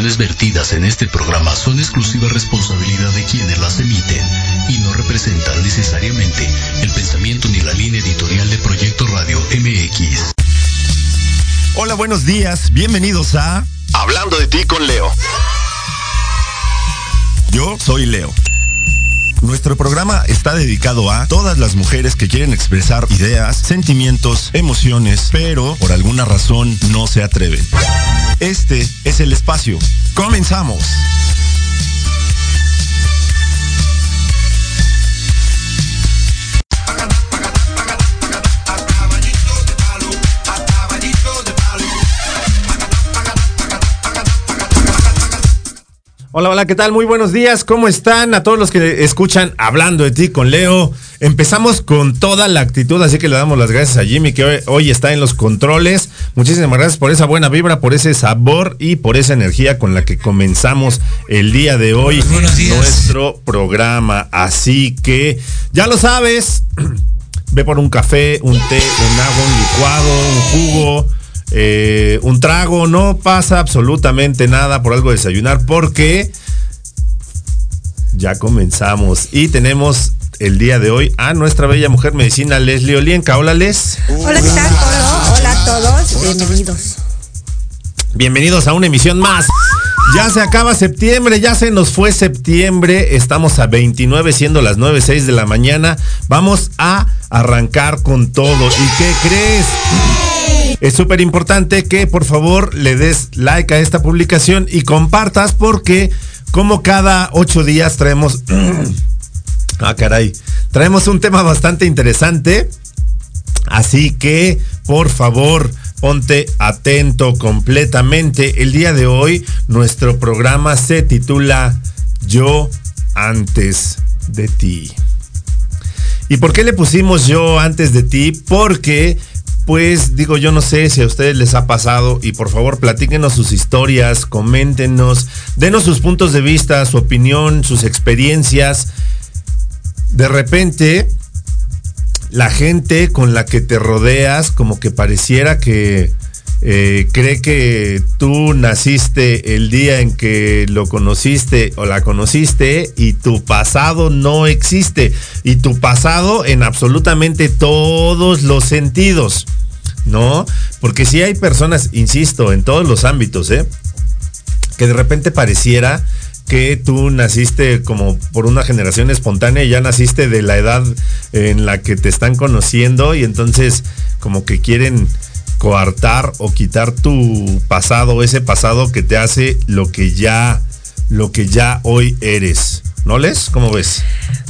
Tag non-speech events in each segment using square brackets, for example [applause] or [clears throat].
opiniones vertidas en este programa son exclusiva responsabilidad de quienes las emiten y no representan necesariamente el pensamiento ni la línea editorial de Proyecto Radio MX. Hola, buenos días. Bienvenidos a Hablando de ti con Leo. Yo soy Leo. Nuestro programa está dedicado a todas las mujeres que quieren expresar ideas, sentimientos, emociones, pero por alguna razón no se atreven. Este es el espacio. Comenzamos. Hola, hola, ¿qué tal? Muy buenos días, ¿cómo están? A todos los que escuchan Hablando de ti con Leo. Empezamos con toda la actitud, así que le damos las gracias a Jimmy que hoy, hoy está en los controles. Muchísimas gracias por esa buena vibra, por ese sabor y por esa energía con la que comenzamos el día de hoy nuestro programa. Así que ya lo sabes, [clears throat] ve por un café, un té, un agua, un licuado, un jugo, eh, un trago, no pasa absolutamente nada por algo de desayunar porque ya comenzamos y tenemos el día de hoy a nuestra bella mujer medicina Leslie Olienka. Hola Les. Hola, ¿qué tal? Hola, hola a todos. Bienvenidos. Bienvenidos a una emisión más. Ya se acaba septiembre, ya se nos fue septiembre. Estamos a 29 siendo las 9.06 de la mañana. Vamos a arrancar con todo. ¿Y qué crees? Es súper importante que por favor le des like a esta publicación y compartas porque como cada ocho días traemos... [clears throat] ah, caray. Traemos un tema bastante interesante. Así que, por favor, ponte atento completamente. El día de hoy, nuestro programa se titula Yo antes de ti. ¿Y por qué le pusimos yo antes de ti? Porque, pues digo, yo no sé si a ustedes les ha pasado y por favor platíquenos sus historias, coméntenos, denos sus puntos de vista, su opinión, sus experiencias. De repente, la gente con la que te rodeas como que pareciera que eh, cree que tú naciste el día en que lo conociste o la conociste y tu pasado no existe. Y tu pasado en absolutamente todos los sentidos. ¿No? Porque si hay personas, insisto, en todos los ámbitos, ¿eh? Que de repente pareciera que tú naciste como por una generación espontánea y ya naciste de la edad en la que te están conociendo y entonces como que quieren coartar o quitar tu pasado, ese pasado que te hace lo que ya, lo que ya hoy eres. ¿No les? ¿Cómo ves?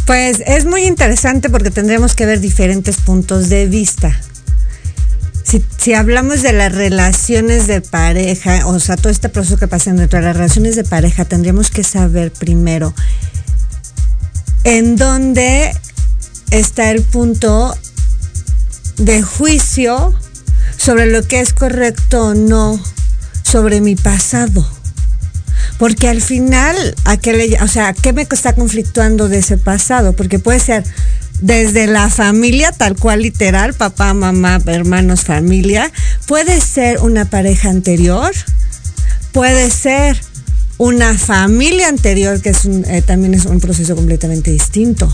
Pues es muy interesante porque tendremos que ver diferentes puntos de vista. Si, si, hablamos de las relaciones de pareja, o sea, todo este proceso que pasa dentro de las relaciones de pareja, tendríamos que saber primero en dónde está el punto de juicio sobre lo que es correcto o no sobre mi pasado. Porque al final, ¿a qué le, o sea, ¿qué me está conflictuando de ese pasado? Porque puede ser desde la familia, tal cual literal, papá, mamá, hermanos, familia. Puede ser una pareja anterior. Puede ser una familia anterior, que es eh, también es un proceso completamente distinto.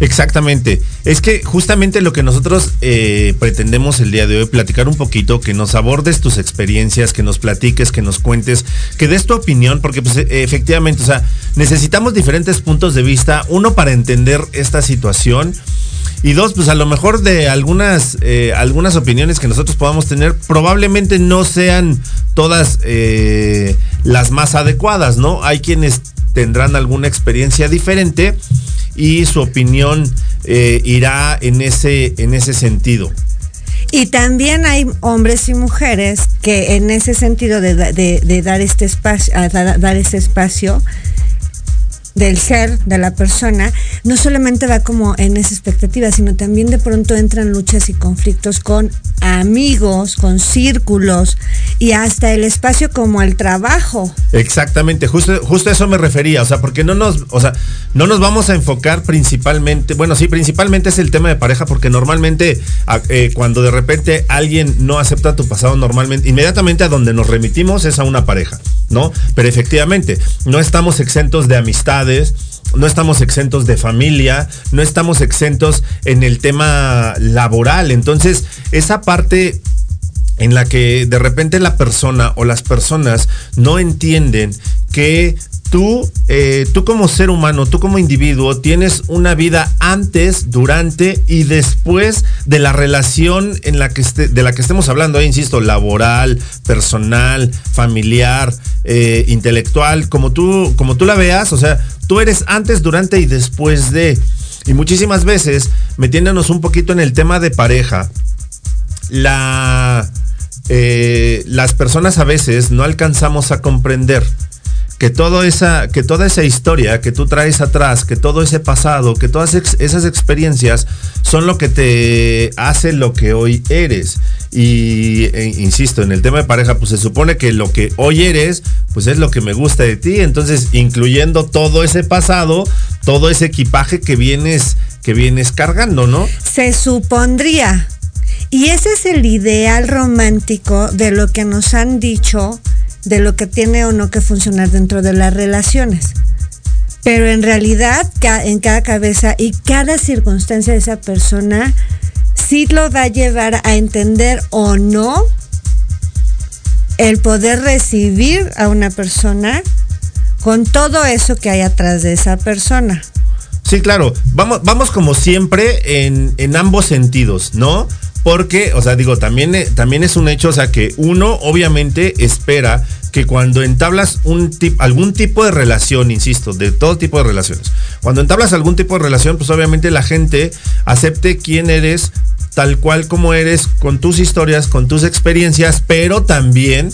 Exactamente. Es que justamente lo que nosotros eh, pretendemos el día de hoy, platicar un poquito, que nos abordes tus experiencias, que nos platiques, que nos cuentes, que des tu opinión, porque pues e, efectivamente, o sea, necesitamos diferentes puntos de vista, uno para entender esta situación. Y dos, pues a lo mejor de algunas, eh, algunas opiniones que nosotros podamos tener, probablemente no sean todas eh, las más adecuadas, ¿no? Hay quienes tendrán alguna experiencia diferente y su opinión eh, irá en ese, en ese sentido. Y también hay hombres y mujeres que en ese sentido de, de, de dar este espacio, dar, dar este espacio, del ser, de la persona, no solamente va como en esa expectativa, sino también de pronto entran luchas y conflictos con amigos, con círculos y hasta el espacio como el trabajo. Exactamente, justo, justo a eso me refería, o sea, porque no nos, o sea, no nos vamos a enfocar principalmente, bueno, sí, principalmente es el tema de pareja, porque normalmente eh, cuando de repente alguien no acepta tu pasado, normalmente, inmediatamente a donde nos remitimos es a una pareja, ¿no? Pero efectivamente, no estamos exentos de amistad no estamos exentos de familia, no estamos exentos en el tema laboral. Entonces, esa parte en la que de repente la persona o las personas no entienden que tú, eh, tú como ser humano, tú como individuo, tienes una vida antes, durante y después de la relación en la que esté, de la que estemos hablando, ahí insisto, laboral, personal, familiar, eh, intelectual, como tú, como tú la veas, o sea, tú eres antes, durante y después de. Y muchísimas veces, metiéndonos un poquito en el tema de pareja, eh, las personas a veces no alcanzamos a comprender que, esa, que toda esa historia que tú traes atrás, que todo ese pasado, que todas esas experiencias son lo que te hace lo que hoy eres. Y e, insisto, en el tema de pareja, pues se supone que lo que hoy eres, pues es lo que me gusta de ti. Entonces, incluyendo todo ese pasado, todo ese equipaje que vienes, que vienes cargando, ¿no? Se supondría. Y ese es el ideal romántico de lo que nos han dicho de lo que tiene o no que funcionar dentro de las relaciones. Pero en realidad, en cada cabeza y cada circunstancia de esa persona, sí lo va a llevar a entender o no el poder recibir a una persona con todo eso que hay atrás de esa persona. Sí, claro. Vamos, vamos como siempre en, en ambos sentidos, ¿no? Porque, o sea, digo, también, eh, también es un hecho, o sea, que uno obviamente espera que cuando entablas un algún tipo de relación, insisto, de todo tipo de relaciones, cuando entablas algún tipo de relación, pues obviamente la gente acepte quién eres, tal cual como eres, con tus historias, con tus experiencias, pero también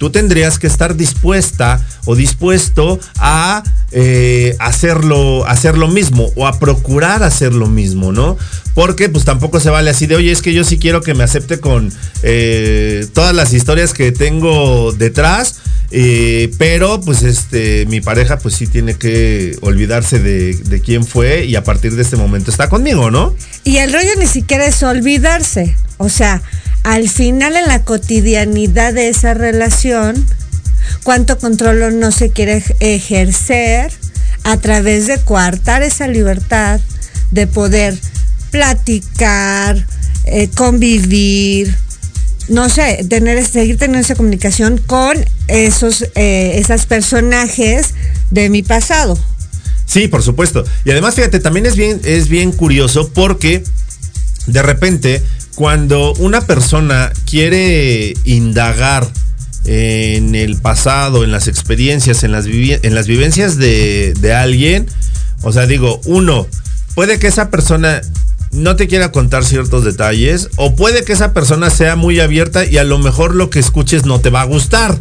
tú tendrías que estar dispuesta o dispuesto a eh, hacerlo, hacer lo mismo o a procurar hacer lo mismo, ¿no? Porque pues tampoco se vale así de, oye, es que yo sí quiero que me acepte con eh, todas las historias que tengo detrás, eh, pero pues este, mi pareja pues sí tiene que olvidarse de, de quién fue y a partir de este momento está conmigo, ¿no? Y el rollo ni siquiera es olvidarse, o sea, al final en la cotidianidad de esa relación, cuánto control no se quiere ejercer a través de coartar esa libertad de poder platicar, eh, convivir, no sé, tener, seguir teniendo esa comunicación con esos, eh, esos personajes de mi pasado. Sí, por supuesto. Y además, fíjate, también es bien, es bien curioso porque de repente cuando una persona quiere indagar en el pasado, en las experiencias, en las, en las vivencias de, de alguien, O sea, digo, uno, puede que esa persona no te quiera contar ciertos detalles o puede que esa persona sea muy abierta y a lo mejor lo que escuches no te va a gustar,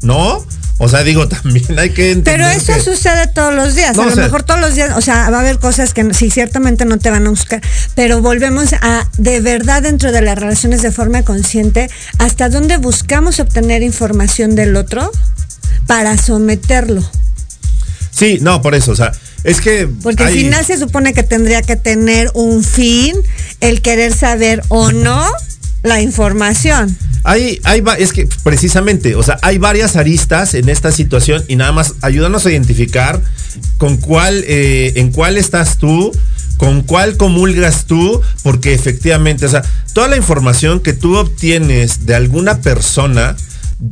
¿no? O sea, digo, [laughs] también hay que entender. Pero eso que- sucede todos los días. No, a lo sea- mejor todos los días, o sea, va a haber cosas que sí, ciertamente no te van a buscar. Pero volvemos a, de verdad, dentro de las relaciones de forma consciente, hasta dónde buscamos obtener información del otro para someterlo. Sí, no, por eso, o sea, es que. Porque al hay- final se supone que tendría que tener un fin el querer saber o no la información. Hay, hay, es que precisamente, o sea, hay varias aristas en esta situación y nada más ayúdanos a identificar con cuál, eh, en cuál estás tú, con cuál comulgas tú, porque efectivamente, o sea, toda la información que tú obtienes de alguna persona,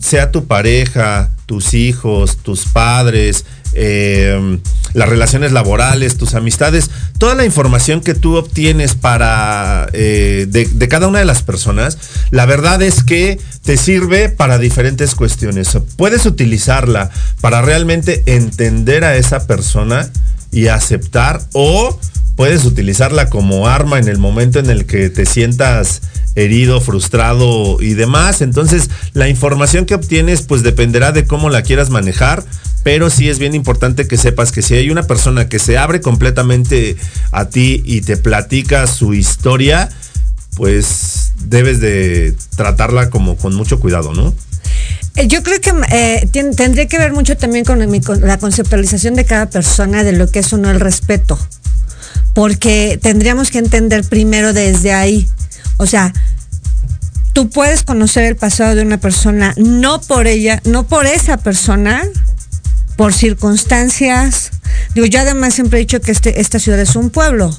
sea tu pareja, tus hijos, tus padres, eh, las relaciones laborales, tus amistades, toda la información que tú obtienes para eh, de, de cada una de las personas, la verdad es que te sirve para diferentes cuestiones. Puedes utilizarla para realmente entender a esa persona y aceptar o puedes utilizarla como arma en el momento en el que te sientas herido, frustrado y demás. Entonces, la información que obtienes pues dependerá de cómo la quieras manejar, pero sí es bien importante que sepas que si hay una persona que se abre completamente a ti y te platica su historia, pues debes de tratarla como con mucho cuidado, ¿no? Eh, Yo creo que eh, tien- tendría que ver mucho también con, con la conceptualización de cada persona de lo que es o no el respeto. Porque tendríamos que entender primero desde ahí. O sea, tú puedes conocer el pasado de una persona, no por ella, no por esa persona, por circunstancias. Digo, yo además siempre he dicho que este, esta ciudad es un pueblo.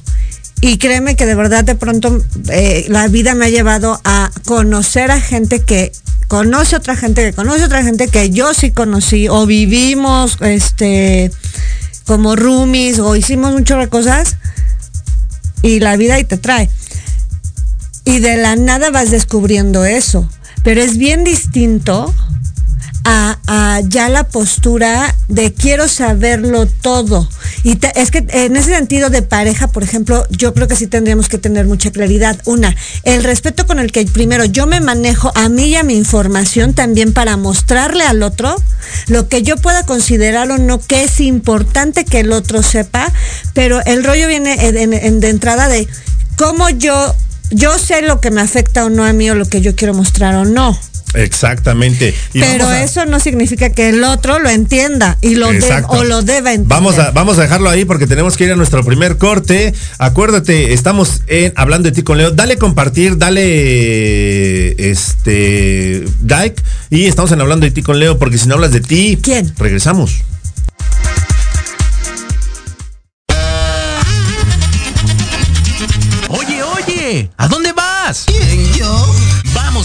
Y créeme que de verdad de pronto eh, la vida me ha llevado a conocer a gente que conoce otra gente, que conoce otra gente que yo sí conocí, o vivimos este como roomies, o hicimos muchas cosas, y la vida ahí te trae. Y de la nada vas descubriendo eso. Pero es bien distinto a, ya la postura de quiero saberlo todo. Y te- es que en ese sentido de pareja, por ejemplo, yo creo que sí tendríamos que tener mucha claridad. Una, el respeto con el que primero yo me manejo a mí y a mi información también para mostrarle al otro lo que yo pueda considerar o no que es importante que el otro sepa, pero el rollo viene en- en- en- de entrada de cómo yo, yo sé lo que me afecta o no a mí o lo que yo quiero mostrar o no. Exactamente. Y Pero a- eso no significa que el otro lo entienda y lo de- o lo deba entender. Vamos a, vamos a dejarlo ahí porque tenemos que ir a nuestro primer corte. Acuérdate, estamos en hablando de ti con Leo. Dale compartir, dale este like y estamos en hablando de ti con Leo porque si no hablas de ti, ¿Quién? Regresamos. Oye, oye, ¿a dónde vas? ¿Quién?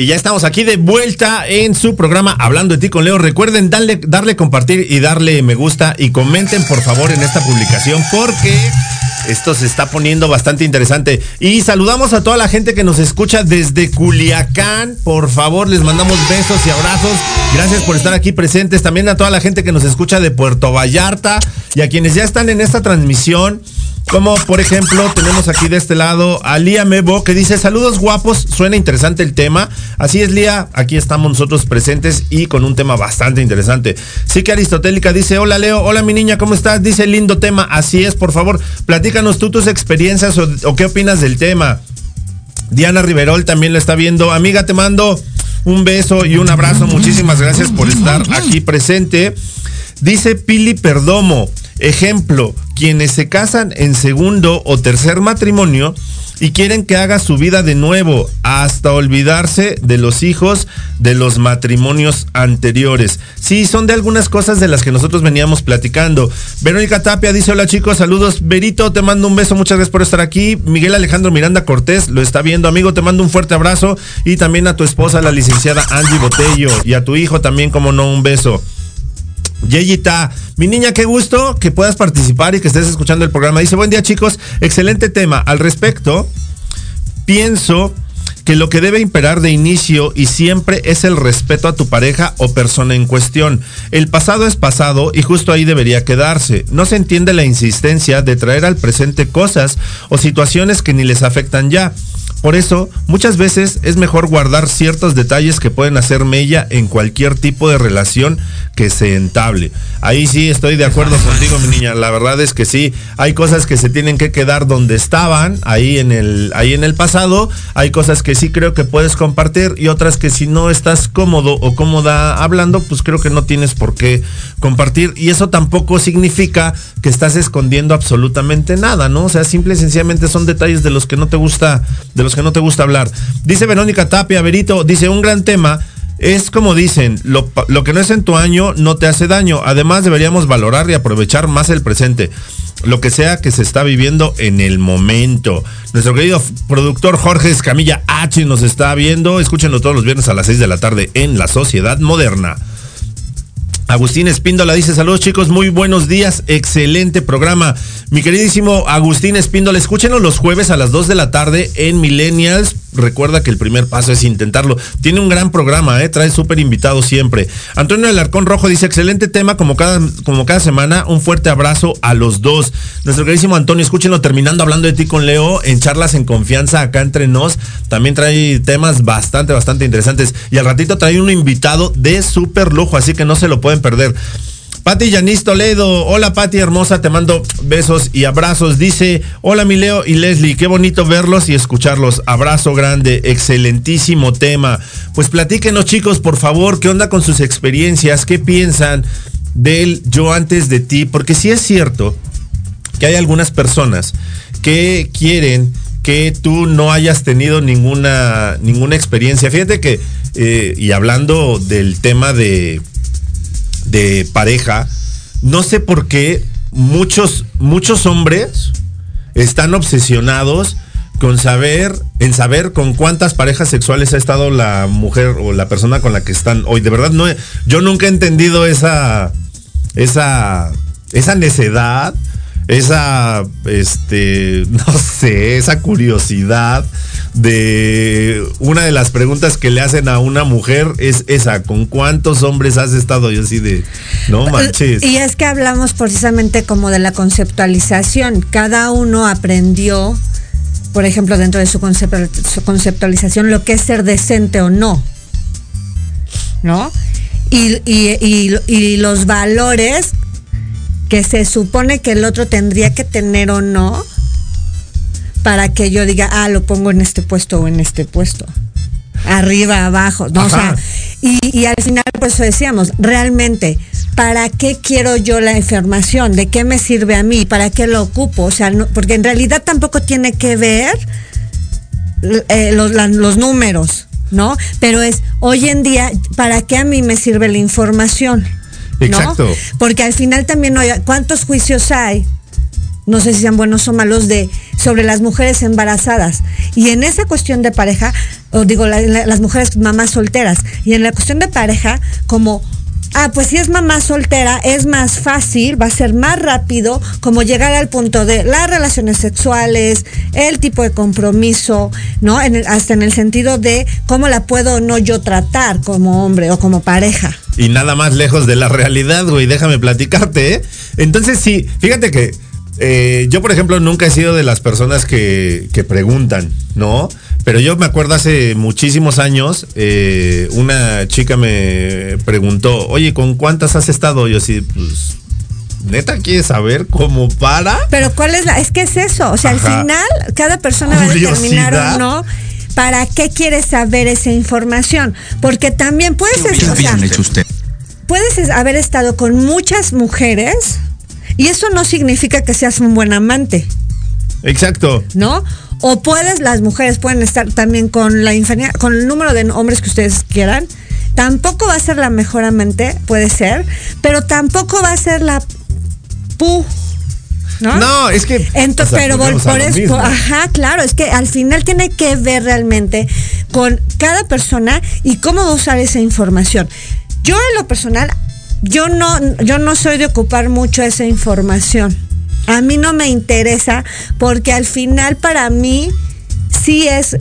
Y ya estamos aquí de vuelta en su programa Hablando de ti con Leo. Recuerden darle, darle compartir y darle me gusta y comenten por favor en esta publicación porque esto se está poniendo bastante interesante. Y saludamos a toda la gente que nos escucha desde Culiacán. Por favor, les mandamos besos y abrazos. Gracias por estar aquí presentes. También a toda la gente que nos escucha de Puerto Vallarta y a quienes ya están en esta transmisión. Como por ejemplo, tenemos aquí de este lado a Lía Mebo que dice saludos guapos, suena interesante el tema. Así es, Lía, aquí estamos nosotros presentes y con un tema bastante interesante. Sí que Aristotélica dice, hola Leo, hola mi niña, ¿cómo estás? Dice lindo tema, así es, por favor, platícanos tú tus experiencias o, qué opinas del tema. Diana Riverol también lo está viendo. Amiga, te mando un beso y un abrazo. Muchísimas gracias por estar aquí presente. Dice Pili Perdomo, ejemplo, quienes se casan en segundo o tercer matrimonio y quieren que haga su vida de nuevo hasta olvidarse de los hijos de los matrimonios anteriores. Sí, son de algunas cosas de las que nosotros veníamos platicando. Verónica Tapia dice, hola chicos, saludos. Berito, te mando un beso, muchas gracias por estar aquí. Miguel Alejandro Miranda Cortés lo está viendo, amigo, te mando un fuerte abrazo y también a tu esposa, la licenciada Angie Botello, y a tu hijo también, como no, un beso. Yeyita, mi niña, qué gusto que puedas participar y que estés escuchando el programa. Dice, buen día chicos, excelente tema. Al respecto, pienso que lo que debe imperar de inicio y siempre es el respeto a tu pareja o persona en cuestión. El pasado es pasado y justo ahí debería quedarse. No se entiende la insistencia de traer al presente cosas o situaciones que ni les afectan ya. Por eso, muchas veces es mejor guardar ciertos detalles que pueden hacer mella en cualquier tipo de relación que se entable. Ahí sí estoy de acuerdo contigo, mi niña. La verdad es que sí, hay cosas que se tienen que quedar donde estaban, ahí en el, ahí en el pasado. Hay cosas que sí creo que puedes compartir y otras que si no estás cómodo o cómoda hablando, pues creo que no tienes por qué compartir. Y eso tampoco significa que estás escondiendo absolutamente nada, ¿no? O sea, simple y sencillamente son detalles de los que no te gusta, de los que no te gusta hablar. Dice Verónica Tapia, Berito, dice un gran tema. Es como dicen, lo, lo, que no es en tu año no te hace daño. Además deberíamos valorar y aprovechar más el presente. Lo que sea que se está viviendo en el momento. Nuestro querido productor Jorge Escamilla H nos está viendo. Escúchenlo todos los viernes a las 6 de la tarde en La Sociedad Moderna. Agustín Espíndola dice, saludos chicos, muy buenos días, excelente programa. Mi queridísimo Agustín Espíndola, escúchenos los jueves a las 2 de la tarde en Millennials. Recuerda que el primer paso es intentarlo. Tiene un gran programa, ¿eh? trae súper invitados siempre. Antonio Alarcón Rojo dice, excelente tema como cada, como cada semana. Un fuerte abrazo a los dos. Nuestro queridísimo Antonio, escúchenlo terminando hablando de ti con Leo en charlas en confianza acá entre nos. También trae temas bastante, bastante interesantes. Y al ratito trae un invitado de súper lujo, así que no se lo pueden perder. Pati Yanis Toledo, hola Pati hermosa, te mando besos y abrazos. Dice, hola mi Leo y Leslie, qué bonito verlos y escucharlos. Abrazo grande, excelentísimo tema. Pues platíquenos chicos, por favor, qué onda con sus experiencias, qué piensan del yo antes de ti, porque sí es cierto que hay algunas personas que quieren que tú no hayas tenido ninguna, ninguna experiencia. Fíjate que, eh, y hablando del tema de de pareja, no sé por qué muchos, muchos hombres están obsesionados con saber, en saber con cuántas parejas sexuales ha estado la mujer o la persona con la que están hoy. De verdad, no, yo nunca he entendido esa, esa, esa necedad, esa, este, [laughs] no sé, esa curiosidad de una de las preguntas que le hacen a una mujer es esa, ¿con cuántos hombres has estado? Yo así de, no manches. Y es que hablamos precisamente como de la conceptualización. Cada uno aprendió, por ejemplo, dentro de su, su conceptualización, lo que es ser decente o no. ¿No? Y, y, y, y los valores que se supone que el otro tendría que tener o no para que yo diga, ah, lo pongo en este puesto o en este puesto. Arriba, abajo, ¿no? O sea, y, y, al final, por eso decíamos, realmente, ¿para qué quiero yo la información? ¿De qué me sirve a mí? ¿Para qué lo ocupo? O sea, no, porque en realidad tampoco tiene que ver eh, los, la, los números, ¿no? Pero es, hoy en día, ¿para qué a mí me sirve la información? Exacto. ¿no? Porque al final también, ¿cuántos juicios hay? No sé si sean buenos o malos, de sobre las mujeres embarazadas. Y en esa cuestión de pareja, o digo, la- la- las mujeres mamás solteras, y en la cuestión de pareja, como Ah, pues si es mamá soltera, es más fácil, va a ser más rápido como llegar al punto de las relaciones sexuales, el tipo de compromiso, ¿no? En el- hasta en el sentido de cómo la puedo o no yo tratar como hombre o como pareja. Y nada más lejos de la realidad, güey. Déjame platicarte, ¿eh? Entonces, sí, fíjate que eh, yo, por ejemplo, nunca he sido de las personas que, que preguntan, ¿no? Pero yo me acuerdo hace muchísimos años, eh, una chica me preguntó, oye, ¿con cuántas has estado? Yo así, pues, neta, ¿quieres saber cómo para? Pero ¿cuál es la? Es que es eso, o sea, Ajá. al final cada persona va a determinar o no para qué quiere saber esa información, porque también puedes, ¿Qué o sea, hubieran hecho usted? puedes es- haber estado con muchas mujeres y eso no significa que seas un buen amante, Exacto. ¿no? O puedes, las mujeres pueden estar también con la infinidad, con el número de hombres que ustedes quieran. Tampoco va a ser la mejor amante, puede ser, pero tampoco va a ser la pu. ¿no? No, es que. Entonces, o sea, pero por, eso, ajá, claro, es que al final tiene que ver realmente con cada persona y cómo va a usar esa información. Yo en lo personal, yo no, yo no soy de ocupar mucho esa información. A mí no me interesa porque al final para mí sí es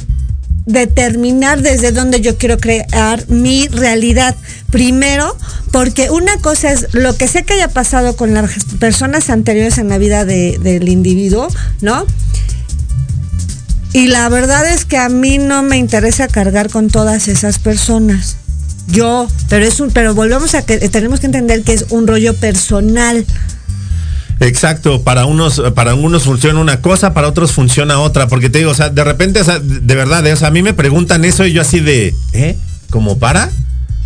determinar desde dónde yo quiero crear mi realidad. Primero, porque una cosa es lo que sé que haya pasado con las personas anteriores en la vida de- del individuo, ¿no? Y la verdad es que a mí no me interesa cargar con todas esas personas. Yo, pero es un, pero volvemos a que tenemos que entender que es un rollo personal. Exacto, para unos, para unos funciona una cosa, para otros funciona otra, porque te digo, o sea, de repente, o sea, de verdad, eh, o sea, a mí me preguntan eso y yo así de, ¿eh? ¿Cómo para?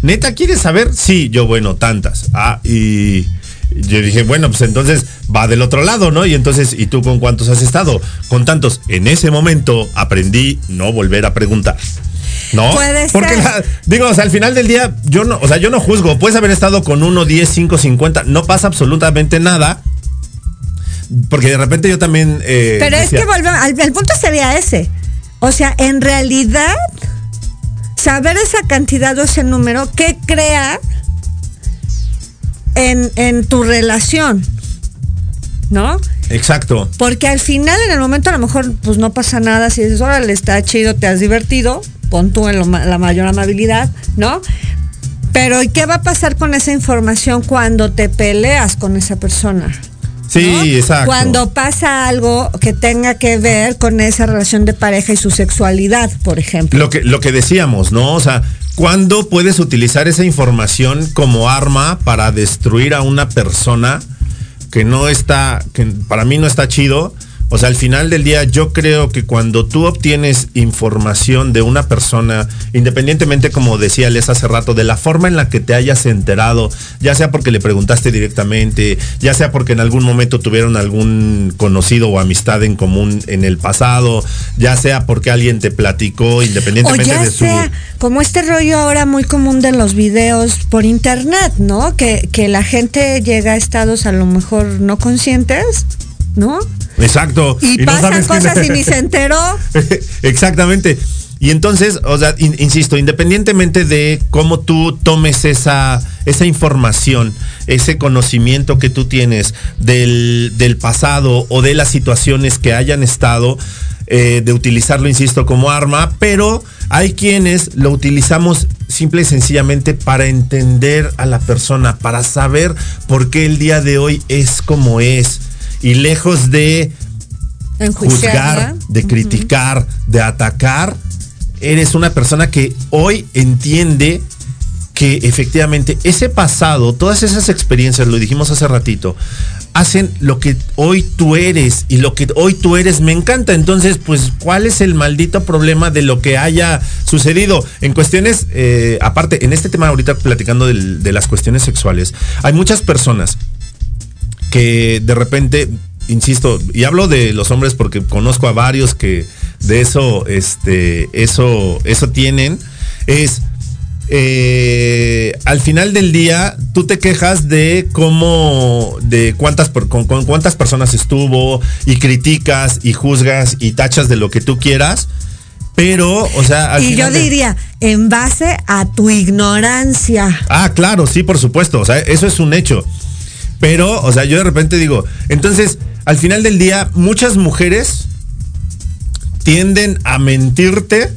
¿Neta quieres saber? Sí, yo, bueno, tantas. Ah, y yo dije, bueno, pues entonces va del otro lado, ¿no? Y entonces, ¿y tú con cuántos has estado? Con tantos. En ese momento aprendí no volver a preguntar. ¿No? Puede Porque ser. la- digo, o sea, al final del día, yo no, o sea, yo no juzgo. Puedes haber estado con uno, 10, 5, 50, no pasa absolutamente nada. Porque de repente yo también. eh, Pero es que volvemos, al- el punto sería ese. O sea, en realidad, saber esa cantidad o ese número, ¿qué crea en, en tu relación? ¿No? Exacto. Porque al final, en el momento, a lo mejor, pues no pasa nada. Si dices, órale, está chido, te has divertido, pon tú en lo la mayor amabilidad, ¿no? Pero ¿y qué va a pasar con esa información cuando te peleas con esa persona? Sí, ¿no? exacto. Cuando pasa algo que tenga que ver con esa relación de pareja y su sexualidad, por ejemplo. Lo que, lo que decíamos, ¿no? O sea, ¿cuándo puedes utilizar esa información como arma para destruir a una persona que no está, que para mí no está chido? O sea, al final del día yo creo que cuando tú obtienes información de una persona, independientemente como decía Les hace rato, de la forma en la que te hayas enterado, ya sea porque le preguntaste directamente, ya sea porque en algún momento tuvieron algún conocido o amistad en común en el pasado, ya sea porque alguien te platicó O independientemente ya de su... sea, como este rollo ahora muy común de los videos por internet, ¿no? Que, que la gente llega a estados a lo mejor no conscientes, ¿no? Exacto. Y, pasan cosas y ni se enteró. [laughs] Exactamente. Y entonces, o sea, in- insisto, independientemente de cómo tú tomes esa, esa información, ese conocimiento que tú tienes del, del pasado o de las situaciones que hayan estado, eh, de utilizarlo, insisto, como arma, pero hay quienes lo utilizamos simple y sencillamente para entender a la persona, para saber por qué el día de hoy es como es. Y lejos de juzgar, de criticar, de atacar, eres una persona que hoy entiende que efectivamente ese pasado, todas esas experiencias, lo dijimos hace ratito, hacen lo que hoy tú eres y lo que hoy tú eres me encanta. Entonces, pues, ¿cuál es el maldito problema de lo que haya sucedido? En cuestiones, eh, aparte, en este tema ahorita platicando de las cuestiones sexuales, hay muchas personas que de repente, insisto, y hablo de los hombres porque conozco a varios que de eso, este, eso, eso tienen, es eh, al final del día tú te quejas de cómo, de cuántas, con, con cuántas personas estuvo y criticas y juzgas y tachas de lo que tú quieras, pero, o sea, al Y yo de- diría, en base a tu ignorancia. Ah, claro, sí, por supuesto. O sea, eso es un hecho. Pero, o sea, yo de repente digo, entonces, al final del día, muchas mujeres tienden a mentirte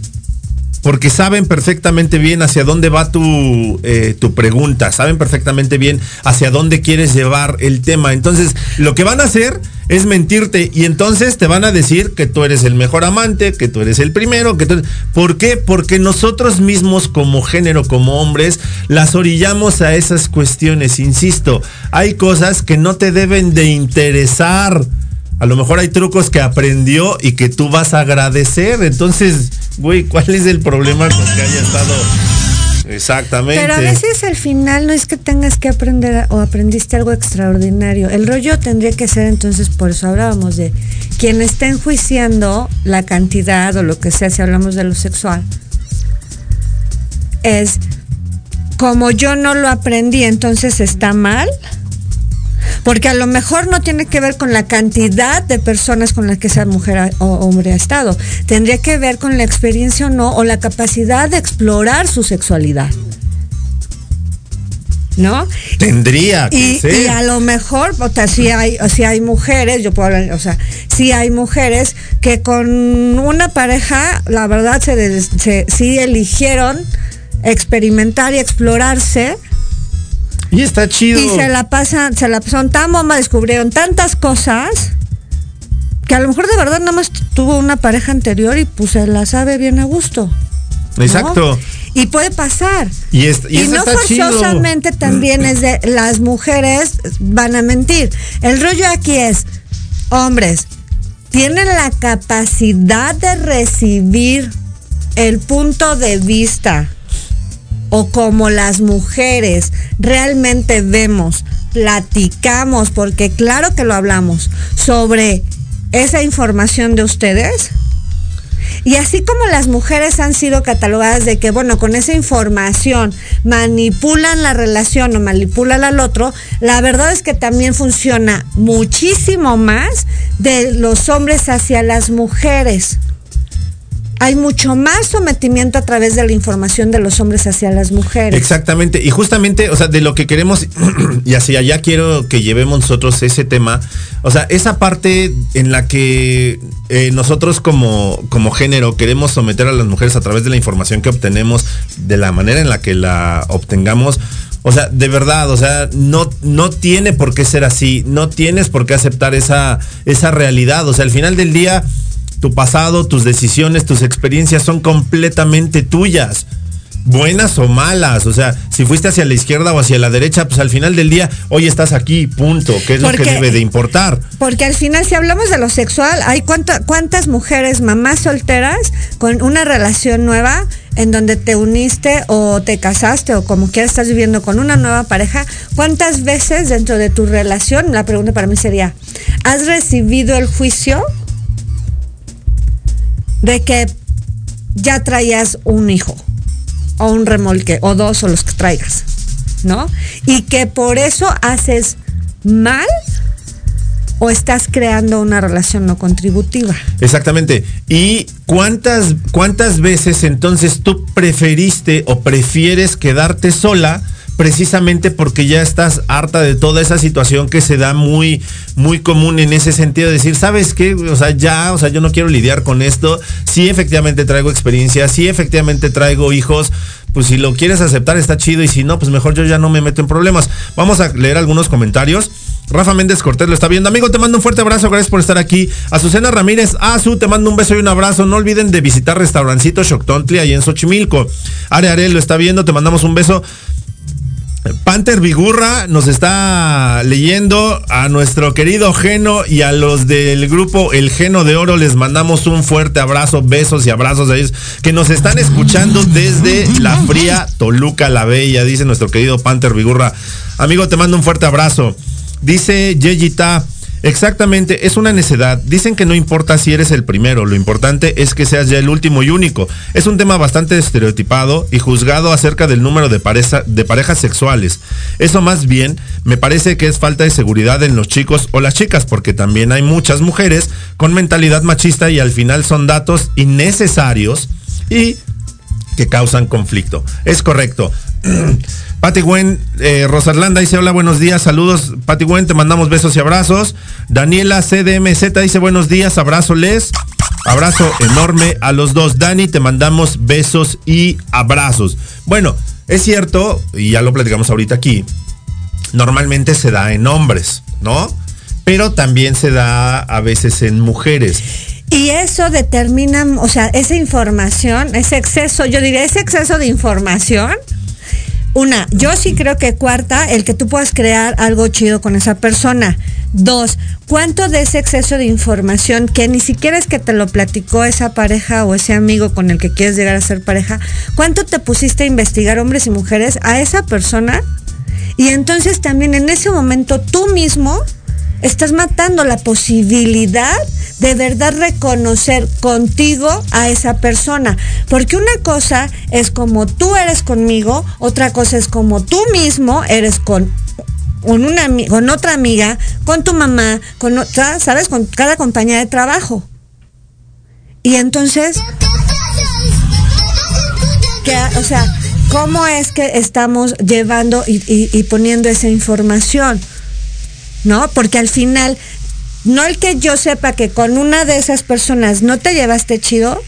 porque saben perfectamente bien hacia dónde va tu, eh, tu pregunta, saben perfectamente bien hacia dónde quieres llevar el tema. Entonces, lo que van a hacer es mentirte y entonces te van a decir que tú eres el mejor amante, que tú eres el primero, que tú... ¿Por qué? Porque nosotros mismos como género, como hombres, las orillamos a esas cuestiones. Insisto, hay cosas que no te deben de interesar. A lo mejor hay trucos que aprendió y que tú vas a agradecer. Entonces, güey, ¿cuál es el problema con que haya estado? Exactamente. Pero a veces al final no es que tengas que aprender o aprendiste algo extraordinario. El rollo tendría que ser entonces, por eso hablábamos de quien está enjuiciando la cantidad o lo que sea, si hablamos de lo sexual, es como yo no lo aprendí, entonces está mal. Porque a lo mejor no tiene que ver con la cantidad de personas con las que esa mujer ha- o hombre ha estado. Tendría que ver con la experiencia o no, o la capacidad de explorar su sexualidad. ¿No? Tendría que Y, ser. y a lo mejor, o sea, si hay, si hay mujeres, yo puedo hablar, o sea, si hay mujeres que con una pareja, la verdad, se, des- se- sí eligieron experimentar y explorarse Y está chido. y se la pasan, se la pasaron tan bomba, descubrieron tantas cosas que a lo mejor de verdad nada más tuvo una pareja anterior y pues se la sabe bien a gusto. ¿no? Exacto. Y puede pasar. Y, es- y Y, eso no chido. forzosamente también es de las mujeres van a mentir. El rollo aquí es, hombres, tienen la capacidad de recibir el punto de vista o como las mujeres realmente vemos, platicamos, porque claro que lo hablamos, sobre esa información de ustedes. Y así como las mujeres han sido catalogadas de que, bueno, con esa información manipulan la relación o manipulan al otro, la verdad es que también funciona muchísimo más de los hombres hacia las mujeres. Hay mucho más sometimiento a través de la información de los hombres hacia las mujeres. Exactamente, y justamente, o sea, de lo que queremos, [clears throat] y hacia allá quiero que llevemos nosotros ese tema, o sea, esa parte en la que eh, nosotros como, como género queremos someter a las mujeres a través de la información que obtenemos, de la manera en la que la obtengamos, o sea, de verdad, o sea, no, no tiene por qué ser así, no tienes por qué aceptar esa, esa realidad, o sea, al final del día, tu pasado, tus decisiones, tus experiencias son completamente tuyas buenas o malas. O sea, si fuiste hacia la izquierda o hacia la derecha, pues al final del día, hoy estás aquí, punto. Que es lo que debe de importar. Porque al final, si hablamos de lo sexual, hay cuánta- cuántas mujeres, mamás solteras, con una relación nueva, en donde te uniste o te casaste o como quieras estás viviendo con una nueva pareja, ¿cuántas veces dentro de tu relación, la pregunta para mí sería, ¿has recibido el juicio de que ya traías un hijo o un remolque o dos o los que traigas, ¿no? Y que por eso haces mal o estás creando una relación no contributiva. Exactamente. ¿Y cuántas, cuántas veces entonces tú preferiste o prefieres quedarte sola? Precisamente porque ya estás harta de toda esa situación que se da muy, muy común en ese sentido, de decir, ¿sabes qué? O sea, ya, o sea, yo no quiero lidiar con esto, sí efectivamente traigo experiencia, sí efectivamente traigo hijos, pues si lo quieres aceptar está chido y si no, pues mejor yo ya no me meto en problemas. Vamos a leer algunos comentarios. Rafa Méndez Cortés lo está viendo. Amigo, te mando un fuerte abrazo. Gracias por estar aquí. Azucena Ramírez, Azu, te mando un beso y un abrazo. No olviden de visitar restaurancito Shoctontli ahí en Xochimilco. Are Are lo está viendo. Te mandamos un beso. Panther Vigurra nos está leyendo a nuestro querido Geno y a los del grupo El Geno de Oro les mandamos un fuerte abrazo, besos y abrazos a ellos que nos están escuchando desde la fría Toluca la Bella, dice nuestro querido Panther Vigurra. Amigo, te mando un fuerte abrazo. Dice Yeyita, Exactamente, es una necedad. Dicen que no importa si eres el primero, lo importante es que seas ya el último y único. Es un tema bastante estereotipado y juzgado acerca del número de, pareja- de parejas sexuales. Eso más bien me parece que es falta de seguridad en los chicos o las chicas, porque también hay muchas mujeres con mentalidad machista y al final son datos innecesarios y que causan conflicto. Es correcto. [clears throat] Pati Gwen, eh, Rosalanda dice hola, buenos días, saludos. Pati Gwen, te mandamos besos y abrazos. Daniela CDMZ dice buenos días, abrazo les. Abrazo enorme a los dos. Dani, te mandamos besos y abrazos. Bueno, es cierto, y ya lo platicamos ahorita aquí, normalmente se da en hombres, ¿no? Pero también se da a veces en mujeres. Y eso determina, o sea, esa información, ese exceso, yo diría, ese exceso de información. Una, yo sí creo que cuarta, el que tú puedas crear algo chido con esa persona. Dos, ¿cuánto de ese exceso de información que ni siquiera es que te lo platicó esa pareja o ese amigo con el que quieres llegar a ser pareja? ¿Cuánto te pusiste a investigar hombres y mujeres a esa persona? Y entonces también en ese momento tú mismo estás matando la posibilidad de verdad reconocer contigo a esa persona. Porque una cosa es como tú eres conmigo, otra cosa es como tú mismo eres con, con, una, con otra amiga, con tu mamá, con otra, ¿sabes? Con cada compañía de trabajo. Y entonces, o sea, ¿cómo es que estamos llevando y poniendo esa información? ¿No? Porque al final, no el que yo sepa que con una de esas personas no te llevaste chido,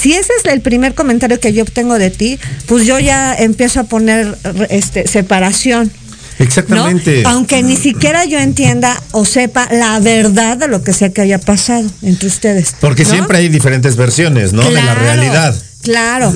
si ese es el primer comentario que yo obtengo de ti, pues yo ya empiezo a poner este, separación. ¿no? Exactamente. Aunque ni siquiera yo entienda o sepa la verdad de lo que sea que haya pasado entre ustedes. Porque ¿no? siempre hay diferentes versiones, ¿no? de la realidad. Claro.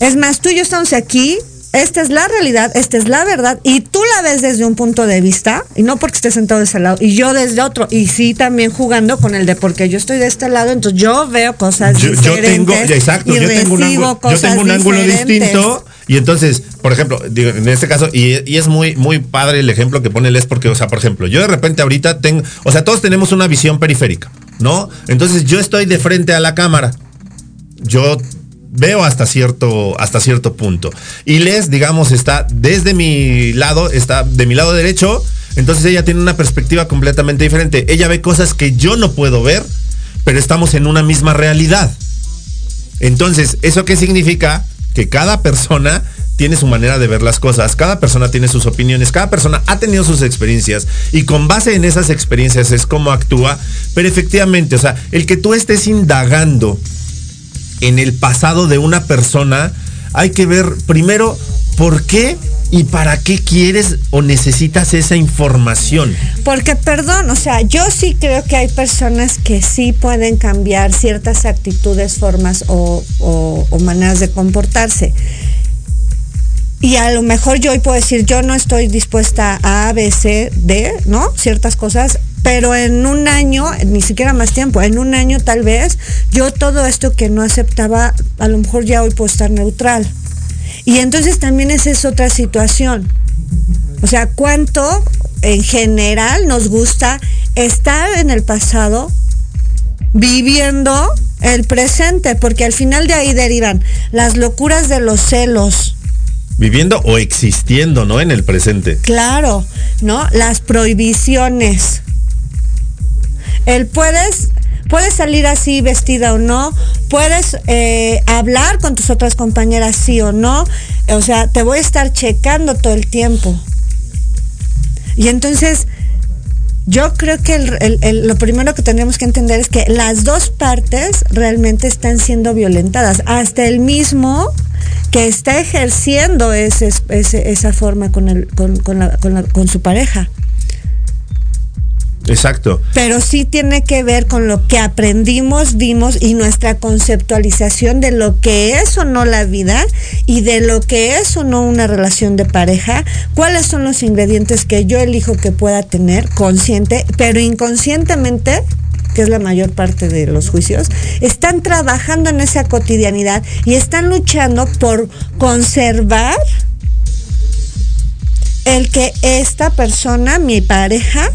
Es más, tú y yo estamos aquí. Esta es la realidad, esta es la verdad, y tú la ves desde un punto de vista, y no porque estés sentado de ese lado, y yo desde otro, y sí también jugando con el de porque yo estoy de este lado, entonces yo veo cosas Yo, yo diferentes. tengo, exacto, y yo tengo un ángulo, yo tengo un ángulo distinto. Y entonces, por ejemplo, digo, en este caso, y, y es muy, muy padre el ejemplo que pone Les, porque, o sea, por ejemplo, yo de repente ahorita tengo, o sea, todos tenemos una visión periférica, ¿no? Entonces yo estoy de frente a la cámara. Yo veo hasta cierto, hasta cierto punto. Y Les, digamos, está desde mi lado, está de mi lado derecho, entonces ella tiene una perspectiva completamente diferente. Ella ve cosas que yo no puedo ver, pero estamos en una misma realidad. Entonces, ¿eso qué significa? Que cada persona tiene su manera de ver las cosas, cada persona tiene sus opiniones, cada persona ha tenido sus experiencias y con base en esas experiencias es cómo actúa, pero efectivamente, o sea, el que tú estés indagando en el pasado de una persona, hay que ver primero por qué y para qué quieres o necesitas esa información. Porque, perdón, o sea, yo sí creo que hay personas que sí pueden cambiar ciertas actitudes, formas o, o- maneras de comportarse. Y a lo mejor yo hoy puedo decir, yo no estoy dispuesta a A, B, C, D, ¿no? Ciertas cosas, pero en un año, ni siquiera más tiempo, en un año tal vez, yo todo esto que no aceptaba, a lo mejor ya hoy puedo estar neutral. Y entonces también esa es otra situación. O sea, cuánto en general nos gusta estar en el pasado viviendo el presente, porque al final de ahí derivan las locuras de los celos, Viviendo o existiendo, ¿no? En el presente. claro, ¿no? Las prohibiciones. El puedes, puedes salir así vestida o no, puedes eh, hablar con tus otras compañeras sí o no, o sea, te voy a estar checando todo el tiempo. Y entonces, yo creo que lo primero que tendríamos que entender es que las dos partes realmente están siendo violentadas. Hasta el mismo que está ejerciendo ese, ese- esa forma con, el, con, con la- con la- con su pareja. Exacto. Pero sí tiene que ver con lo que aprendimos, vimos y nuestra conceptualización de lo que es o no la vida y de lo que es o no una relación de pareja, cuáles son los ingredientes que yo elijo que pueda tener consciente, pero inconscientemente que es la mayor parte de los juicios, están trabajando en esa cotidianidad y están luchando por conservar el que esta persona, mi pareja,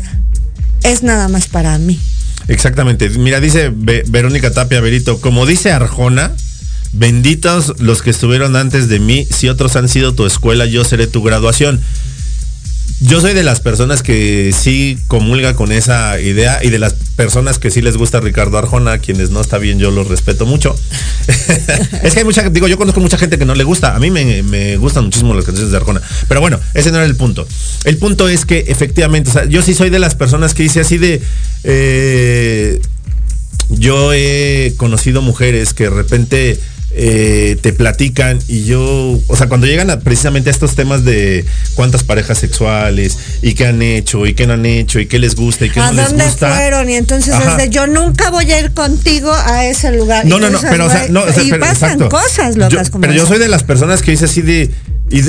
es nada más para mí. Exactamente. Mira, dice Ve- Verónica Tapia Berito, como dice Arjona, benditos los que estuvieron antes de mí, si otros han sido tu escuela, yo seré tu graduación. Yo soy de las personas que sí comulga con esa idea y de las personas que sí les gusta Ricardo Arjona, quienes no está bien, yo los respeto mucho. [laughs] es que hay mucha, digo, yo conozco mucha gente que no le gusta. A mí me, gustan muchísimo las canciones de Arjona. Pero bueno, ese no era el punto. El punto es que efectivamente, o sea, yo sí soy de las personas que dice así de. eh, yo he conocido mujeres que de repente eh, te platican y yo, o sea, cuando llegan a, precisamente a estos temas de cuántas parejas sexuales y qué han hecho y qué no han hecho y qué les gusta y qué ¿A no les dónde gusta. fueron? Y entonces Ajá. es de yo nunca voy a ir contigo a ese lugar. No, no, no, pero o sea, no, o sea, y pero, pasan exacto. cosas Yo- locas como Pero yo soy de las personas que dice así de.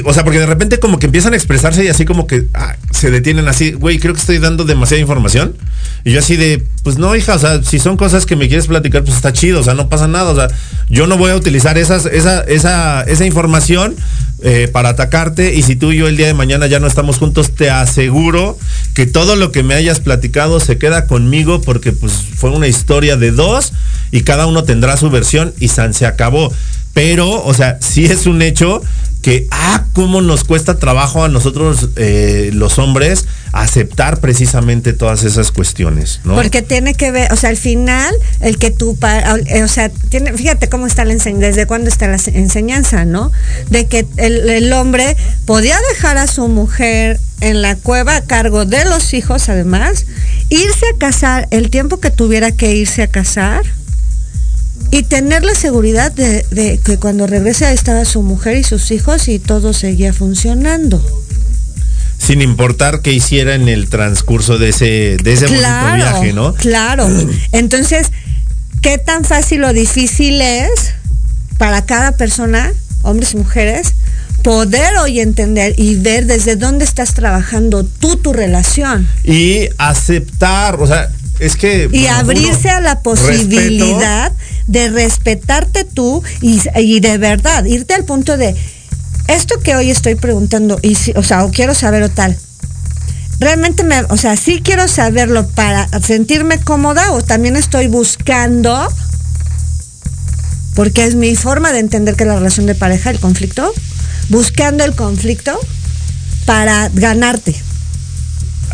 O sea, porque de repente como que empiezan a expresarse y así como que ah, se detienen así, güey, creo que estoy dando demasiada información. Y yo así de, pues no, hija, o sea, si son cosas que me quieres platicar, pues está chido, o sea, no pasa nada. O sea, yo no voy a utilizar esas, esa, esa, esa información eh, para atacarte. Y si tú y yo el día de mañana ya no estamos juntos, te aseguro que todo lo que me hayas platicado se queda conmigo porque pues fue una historia de dos y cada uno tendrá su versión y San se acabó. Pero, o sea, sí es un hecho que, ah, cómo nos cuesta trabajo a nosotros eh, los hombres aceptar precisamente todas esas cuestiones, ¿no? Porque tiene que ver, o sea, al final, el que tú, eh, o sea, tiene, fíjate cómo está la enseñanza, desde cuándo está la se- enseñanza, ¿no? De que el hombre podía dejar a su mujer en la cueva a cargo de los hijos, además, irse a casar el tiempo que tuviera que irse a casar y tener la seguridad de, de que cuando regrese ahí estaba su mujer y sus hijos y todo seguía funcionando. Sin importar qué hiciera en el transcurso de ese, de ese bonito viaje, ¿no? Claro. Entonces, ¿qué tan fácil o difícil es para cada persona, hombres y mujeres, poder hoy entender y ver desde dónde estás trabajando tú tu relación? Y aceptar, o sea, es que... Y bueno, abrirse a la posibilidad de respetarte tú y, de verdad, irte al punto de esto que hoy estoy preguntando, y o sea, quiero saber o tal. Realmente me, o sea, sí quiero saberlo para sentirme cómoda o también estoy buscando, porque es mi forma de entender que la relación de pareja, el conflicto, buscando el conflicto para ganarte.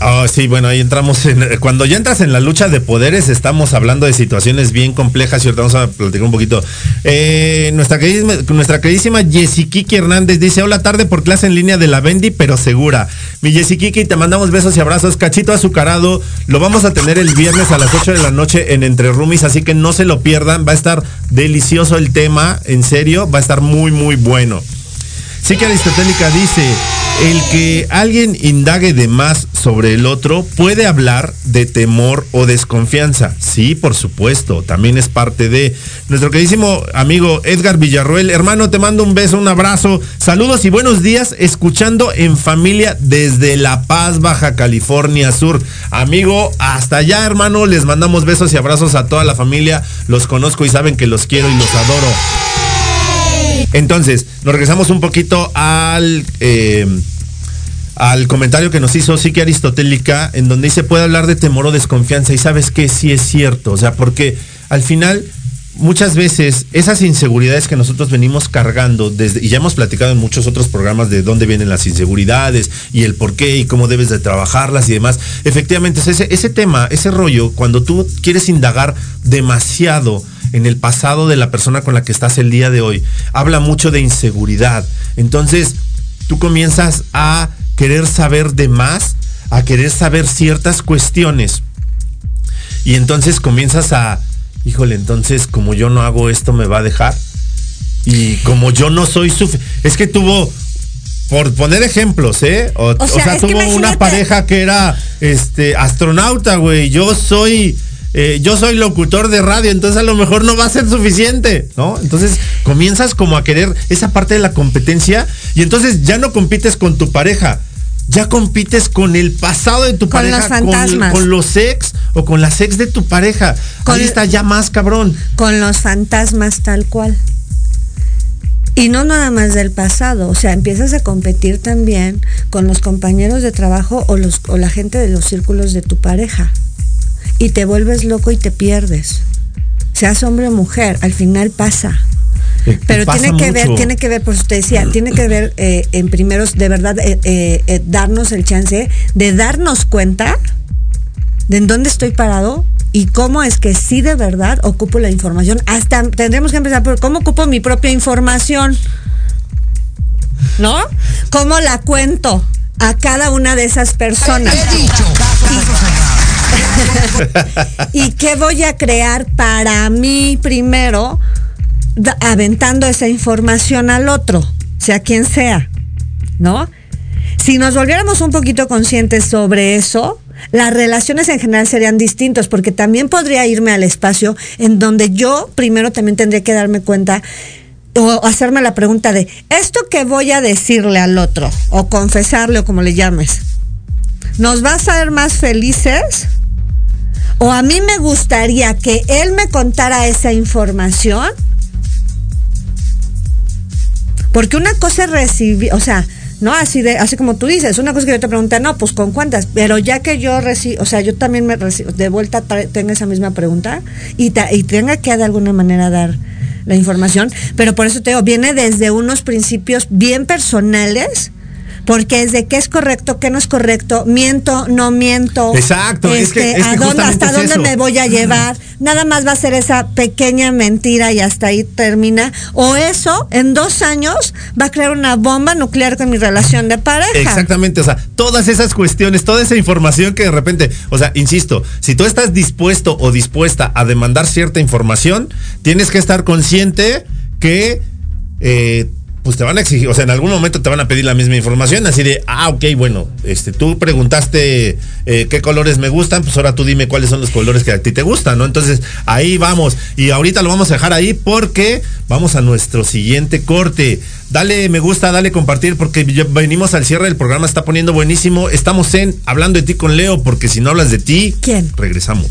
Ah, sí, bueno, ahí entramos en, cuando ya entras en la lucha de poderes, estamos hablando de situaciones bien complejas y vamos a platicar un poquito. Eh, nuestra, queridísima, nuestra queridísima Hernández dice, hola tarde por clase en línea de la Bendy, pero segura. Mi Yessikiki, te mandamos besos y abrazos, cachito azucarado, lo vamos a tener el viernes a las 8 de la noche en Entre Rumis, así que no se lo pierdan, va a estar delicioso el tema, en serio, va a estar muy, muy bueno. Sí que Aristotélica dice, el que alguien indague de más sobre el otro puede hablar de temor o desconfianza. Sí, por supuesto, también es parte de nuestro queridísimo amigo Edgar Villarruel. Hermano, te mando un beso, un abrazo, saludos y buenos días, escuchando en familia desde La Paz, Baja California Sur. Amigo, hasta allá, hermano, les mandamos besos y abrazos a toda la familia. Los conozco y saben que los quiero y los adoro. Entonces, nos regresamos un poquito al, eh, al comentario que nos hizo Psique Aristotélica, en donde dice puede hablar de temor o desconfianza. Y sabes que sí es cierto. O sea, porque al final, muchas veces, esas inseguridades que nosotros venimos cargando, desde, y ya hemos platicado en muchos otros programas de dónde vienen las inseguridades y el por qué y cómo debes de trabajarlas y demás. Efectivamente, ese, ese tema, ese rollo, cuando tú quieres indagar demasiado en el pasado de la persona con la que estás el día de hoy. Habla mucho de inseguridad. Entonces, tú comienzas a querer saber de más, a querer saber ciertas cuestiones. Y entonces comienzas a, híjole, entonces como yo no hago esto me va a dejar. Y como yo no soy suficiente. Es que tuvo, por poner ejemplos, ¿eh? O, o sea, tuvo una pareja que era este astronauta, güey. Yo soy eh, yo soy locutor de radio, entonces a lo mejor no va a ser suficiente, ¿no? Entonces comienzas como a querer esa parte de la competencia y entonces ya no compites con tu pareja, ya compites con el pasado de tu Con pareja, los fantasmas. con, los ex o con las ex de tu pareja. Con- Ahí está ya más cabrón. con los fantasmas tal cual. Y no nada más del pasado, o sea, empiezas a competir también con los compañeros de trabajo o, los, o la gente de los círculos de tu pareja. y te vuelves loco y te pierdes. Seas hombre o mujer, al final pasa. Pero tiene que ver, tiene que ver, por eso te decía, tiene que ver eh, en primeros, de verdad, eh, eh, eh, darnos el chance de darnos cuenta de en dónde estoy parado y cómo es que sí de verdad ocupo la información. Hasta tendremos que empezar por cómo ocupo mi propia información. ¿No? ¿Cómo la cuento a cada una de esas personas? [laughs] ¿Y qué voy a crear para mí primero, aventando esa información al otro, sea quien sea? ¿No? Si nos volviéramos un poquito conscientes sobre eso, las relaciones en general serían distintos, porque también podría irme al espacio en donde yo primero también tendría que darme cuenta o hacerme la pregunta de, ¿esto que voy a decirle al otro, o confesarle, o como le llames, ¿nos va a hacer más felices? O a mí me gustaría que él me contara esa información. Porque una cosa es recibir, o sea, no así de, así como tú dices, una cosa que yo te pregunté, no, pues con cuántas, pero ya que yo recibo, o sea, yo también me recibo, de vuelta tengo esa misma pregunta y, ta- y tenga que de alguna manera dar la información, pero por eso te digo, viene desde unos principios bien personales, porque es de qué es correcto, qué no es correcto, miento, no miento. Exacto, es que- este, es que a dónde, justamente hasta dónde eso. me voy a llevar. Nada más va a ser esa pequeña mentira y hasta ahí termina. O eso, en dos años, va a crear una bomba nuclear con mi relación de pareja. Exactamente, o sea, todas esas cuestiones, toda esa información que de repente, o sea, insisto, si tú estás dispuesto o dispuesta a demandar cierta información, tienes que estar consciente que eh, pues te van a exigir, o sea, en algún momento te van a pedir la misma información, así de, ah, ok, bueno, este, tú preguntaste eh, qué colores me gustan, pues ahora tú dime cuáles son los colores que a ti te gustan, ¿no? Entonces, ahí vamos, y ahorita lo vamos a dejar ahí porque vamos a nuestro siguiente corte. Dale me gusta, dale compartir, porque ya venimos al cierre del programa, está poniendo buenísimo. Estamos en Hablando de ti con Leo, porque si no hablas de ti, ¿Quién? Regresamos.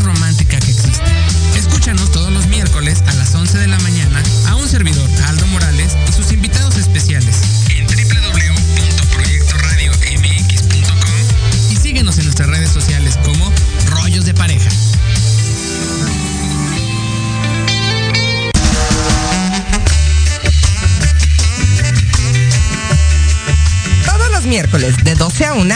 Escúchanos todos los miércoles a las 11 de la mañana a un servidor, Aldo Morales, y sus invitados especiales en www.proyectoradiomx.com y síguenos en nuestras redes sociales como Rollos de Pareja. Todos los miércoles de 12 a 1,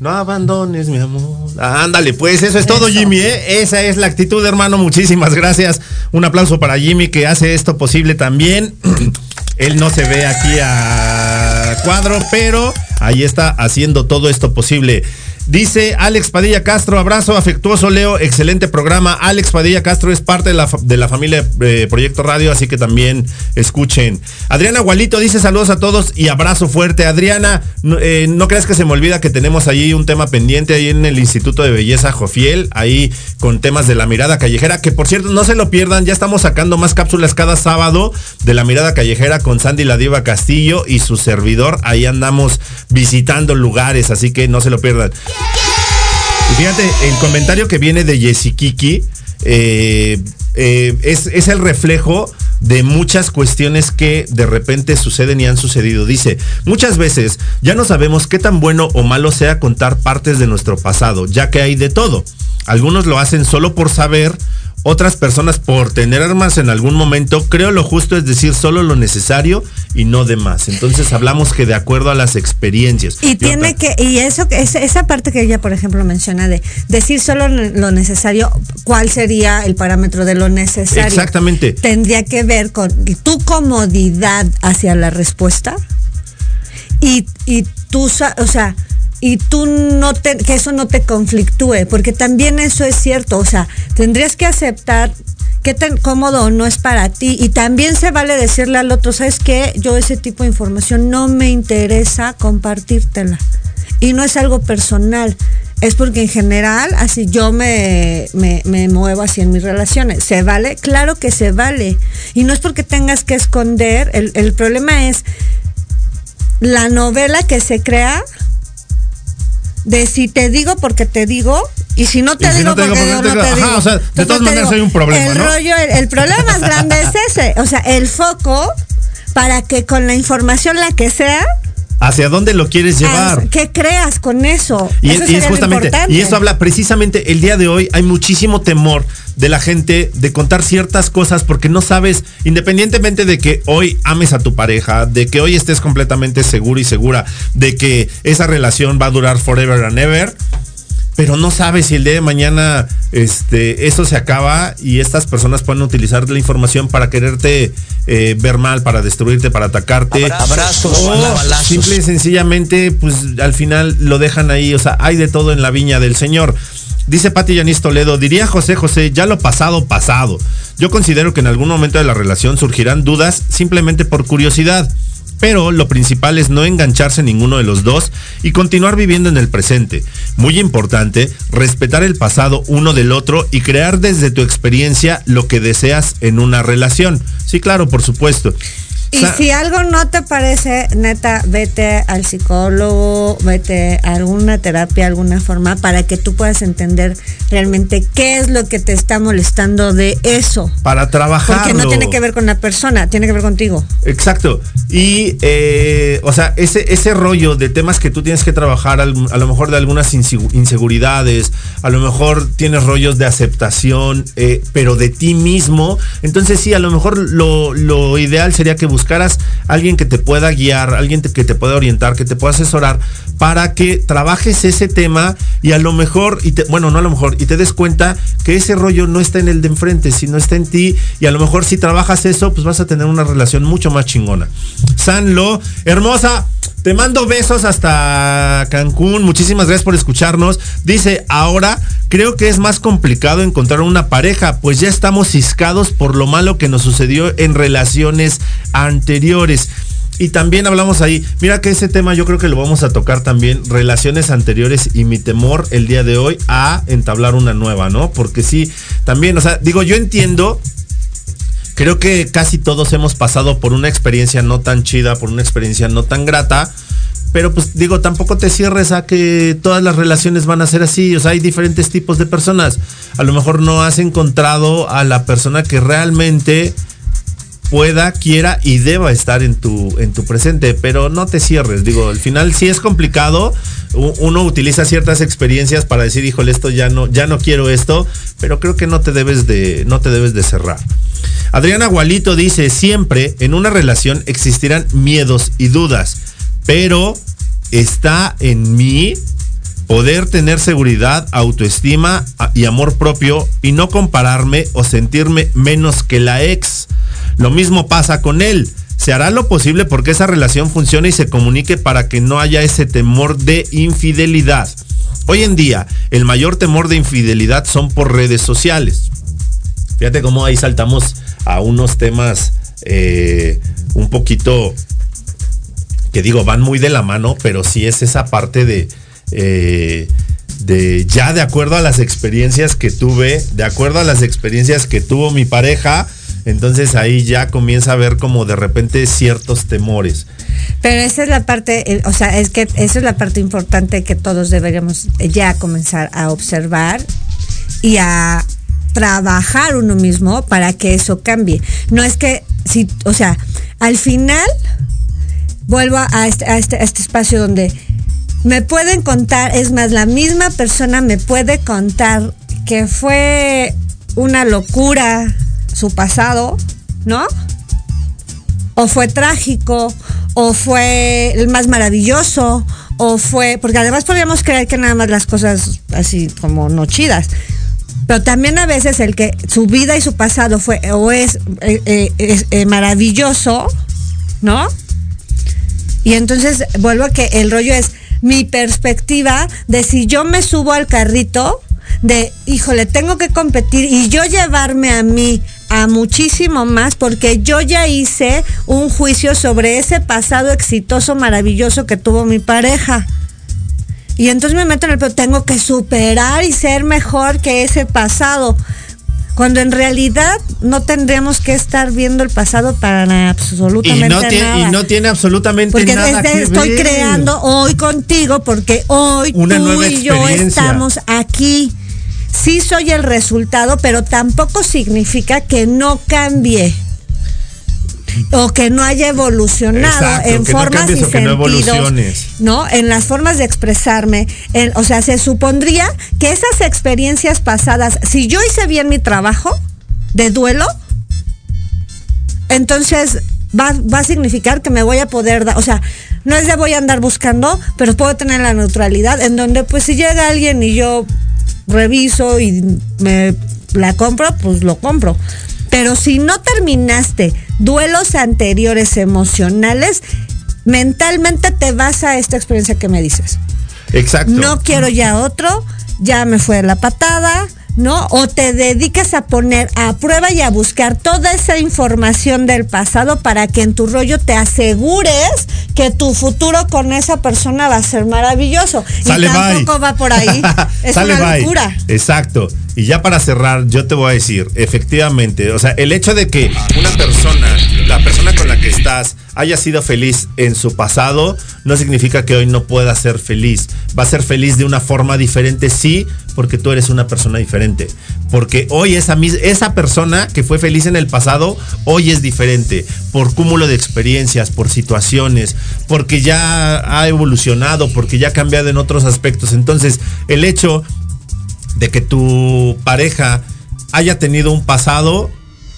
No abandones, mi amor. Ándale, pues eso es todo, Jimmy. ¿eh? Esa es la actitud, hermano. Muchísimas gracias. Un aplauso para Jimmy que hace esto posible también. [clears throat] Él no se ve aquí a cuadro, pero ahí está haciendo todo esto posible. Dice Alex Padilla Castro, abrazo afectuoso, Leo, excelente programa. Alex Padilla Castro es parte de la, de la familia eh, Proyecto Radio, así que también escuchen. Adriana Gualito dice saludos a todos y abrazo fuerte. Adriana, no, eh, creas que se me olvida que tenemos ahí un tema pendiente ahí en el Instituto de Belleza Jofiel, ahí con temas de la mirada callejera, que por cierto no se lo pierdan, ya estamos sacando más cápsulas cada sábado de la mirada callejera con Sandy La Diva Castillo y su servidor. Ahí andamos visitando lugares, así que no se lo pierdan. Fíjate, el comentario que viene de Yesikiki eh, eh, es, es el reflejo de muchas cuestiones que de repente suceden y han sucedido. Dice, muchas veces ya no sabemos qué tan bueno o malo sea contar partes de nuestro pasado, ya que hay de todo. Algunos lo hacen solo por saber, otras personas por tener armas en algún momento. Creo lo justo es decir solo lo necesario y no de más. Entonces hablamos que de acuerdo a las experiencias. Y tiene que, y eso, esa, esa parte que ella, por ejemplo, menciona de decir solo lo necesario, ¿cuál sería el parámetro de lo necesario? Exactamente. Tendría que ver con tu comodidad hacia la respuesta y, y tú, o sea, y tú no te, que eso no te conflictúe, porque también eso es cierto, o sea, tendrías que aceptar qué tan cómodo no es para ti y también se vale decirle al otro, ¿sabes qué? Yo ese tipo de información no me interesa compartírtela y no es algo personal. Es porque en general así yo me, me, me muevo así en mis relaciones. ¿Se vale? Claro que se vale. Y no es porque tengas que esconder. El, el problema es la novela que se crea de si te digo porque te digo y si no te si digo no te digo porque yo no te te digo. digo. Ajá, o sea, de todas maneras digo, hay un problema, el ¿no? rollo, el, el problema más grande es ese. O sea, el foco para que con la información la que sea, ¿Hacia dónde lo quieres llevar? ¿qué creas con eso? Y Eso es justamente, y eso habla precisamente el día de hoy, hay muchísimo temor de la gente de contar ciertas cosas porque no sabes, independientemente de que hoy ames a tu pareja, de que hoy estés completamente seguro y segura de que esa relación va a durar forever and ever, pero no sabes si el día de mañana este, eso se acaba y estas personas pueden utilizar la información para quererte eh, ver mal, para destruirte, para atacarte. Abrazos, O simple y sencillamente, pues al final lo dejan ahí. O sea, hay de todo en la viña del Señor. Dice Pati Yanis Toledo, diría José José, ya lo pasado, pasado. Yo considero que en algún momento de la relación surgirán dudas simplemente por curiosidad. Pero lo principal es no engancharse ninguno de los dos y continuar viviendo en el presente. Muy importante, respetar el pasado uno del otro y crear desde tu experiencia lo que deseas en una relación. Sí, claro, por supuesto. Y si algo no te parece, neta, vete al psicólogo, vete a alguna terapia, alguna forma, para que tú puedas entender realmente qué es lo que te está molestando de eso. para trabajar. Porque no tiene que ver con la persona, tiene que ver contigo. Exacto. Y, eh, o sea, ese, ese rollo de temas que tú tienes que trabajar, al- a lo mejor de algunas insegu- inseguridades, a lo mejor tienes rollos de aceptación, eh, pero de ti mismo. Entonces sí, a lo mejor lo, lo ideal sería que buscaras alguien que te pueda guiar, alguien que te pueda orientar, que te pueda asesorar, para que trabajes ese tema y a lo mejor, y te, bueno, no a lo mejor, y te des cuenta que ese rollo no está en el de enfrente, sino está en ti, y a lo mejor si trabajas eso, pues vas a tener una relación mucho más chingona. Sanlo, hermosa, te mando besos hasta Cancún, muchísimas gracias por escucharnos. Dice, ahora creo que es más complicado encontrar una pareja, pues ya estamos ciscados por lo malo que nos sucedió en relaciones anteriores. Y también hablamos ahí, mira que ese tema yo creo que lo vamos a tocar también, relaciones anteriores y mi temor el día de hoy a entablar una nueva, ¿no? Porque sí, también, o sea, digo, yo entiendo, creo que casi todos hemos pasado por una experiencia no tan chida, por una experiencia no tan grata. Pero pues digo, tampoco te cierres a que todas las relaciones van a ser así. O sea, hay diferentes tipos de personas. A lo mejor no has encontrado a la persona que realmente pueda, quiera y deba estar en tu, en tu presente, pero no te cierres. Digo, al final sí es complicado. Uno utiliza ciertas experiencias para decir, híjole, esto ya no, ya no quiero esto, pero creo que no te debes de, no te debes de cerrar. Adriana Gualito dice, siempre en una relación existirán miedos y dudas, pero está en mí Poder tener seguridad, autoestima y amor propio y no compararme o sentirme menos que la ex. Lo mismo pasa con él. Se hará lo posible porque esa relación funcione y se comunique para que no haya ese temor de infidelidad. Hoy en día, el mayor temor de infidelidad son por redes sociales. Fíjate cómo ahí saltamos a unos temas eh, un poquito que digo, van muy de la mano, pero sí es esa parte de, eh, de ya de acuerdo a las experiencias que tuve, de acuerdo a las experiencias que tuvo mi pareja, entonces ahí ya comienza a ver como de repente ciertos temores. Pero esa es la parte, eh, o sea, es que esa es la parte importante que todos deberíamos ya comenzar a observar y a trabajar uno mismo para que eso cambie. No es que, si, o sea, al final vuelvo a este, este, a este espacio donde me pueden contar, es más, la misma persona me puede contar que fue una locura su pasado, ¿no? o fue trágico, o fue el más maravilloso, o fue, porque además podríamos creer que nada más las cosas así como no chidas. Pero también a veces el que su vida y su pasado fue o es, eh, eh, eh, maravilloso, ¿no? Y entonces vuelvo a que el rollo es mi perspectiva de si yo me subo al carrito de, híjole, tengo que competir y yo llevarme a mí a muchísimo más porque yo ya hice un juicio sobre ese pasado exitoso, maravilloso que tuvo mi pareja. Y entonces me meto en el pero tengo que superar y ser mejor que ese pasado. Cuando en realidad no tendríamos que estar viendo el pasado para nada, Y absolutamente no, tiene, nada. y no tiene absolutamente Porque nada desde que estoy ver. creando hoy contigo porque hoy Una tú y yo estamos aquí. Sí soy el resultado, pero tampoco significa que no cambie o que no haya evolucionado Exacto, en no formas cambies y no sentidos, evoluciones. ¿no? En las formas de expresarme, en- o sea, se supondría que esas experiencias pasadas, si yo hice bien mi trabajo de duelo, entonces va, va a significar que me voy a poder dar, o sea, no es de voy a andar buscando, pero puedo tener la neutralidad en donde pues si llega alguien y yo reviso y me la compro, pues lo compro. Pero si no terminaste duelos anteriores emocionales, mentalmente te vas a esta experiencia que me dices. Exacto. No quiero ya otro, ya me fue la patada, ¿no? O te dedicas a poner a prueba y a buscar toda esa información del pasado para que en tu rollo te asegures que tu futuro con esa persona va a ser maravilloso. Sale, y bye. tampoco va por ahí. [laughs] Es Sale, una bye. locura. Exacto. Y ya para cerrar, yo te voy a decir, efectivamente, o sea, el hecho de que una persona, la persona con la que estás, haya sido feliz en su pasado, no significa que hoy no pueda ser feliz. Va a ser feliz de una forma diferente, sí, porque tú eres una persona diferente. Porque hoy esa, esa persona que fue feliz en el pasado, hoy es diferente. Por cúmulo de experiencias, por situaciones, porque ya ha evolucionado, porque ya ha cambiado en otros aspectos. Entonces, el hecho de que tu pareja haya tenido un pasado,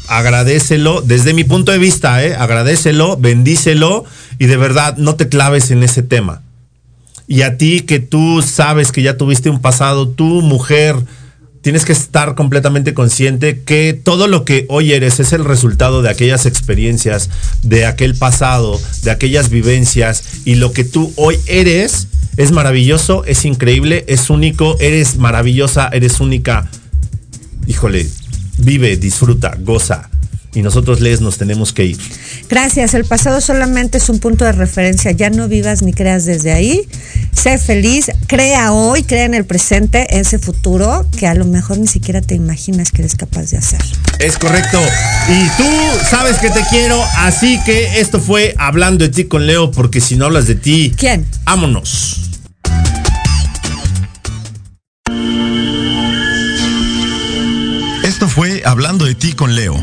agradecelo, desde mi punto de vista, ¿eh? agradecelo, bendícelo y de verdad no te claves en ese tema. Y a ti que tú sabes que ya tuviste un pasado, tú mujer, tienes que estar completamente consciente que todo lo que hoy eres es el resultado de aquellas experiencias, de aquel pasado, de aquellas vivencias y lo que tú hoy eres es maravilloso, es increíble, es único, eres maravillosa, eres única. Híjole, vive, disfruta, goza. Y nosotros les nos tenemos que ir. Gracias, el pasado solamente es un punto de referencia, ya no vivas ni creas desde ahí. Sé feliz, crea hoy, crea en el presente, ese futuro que a lo mejor ni siquiera te imaginas que eres capaz de hacer. Es correcto. Y tú sabes que te quiero, así que esto fue hablando de ti con Leo, porque si no hablas de ti, ¿quién? Vámonos. Esto fue Hablando de ti con Leo.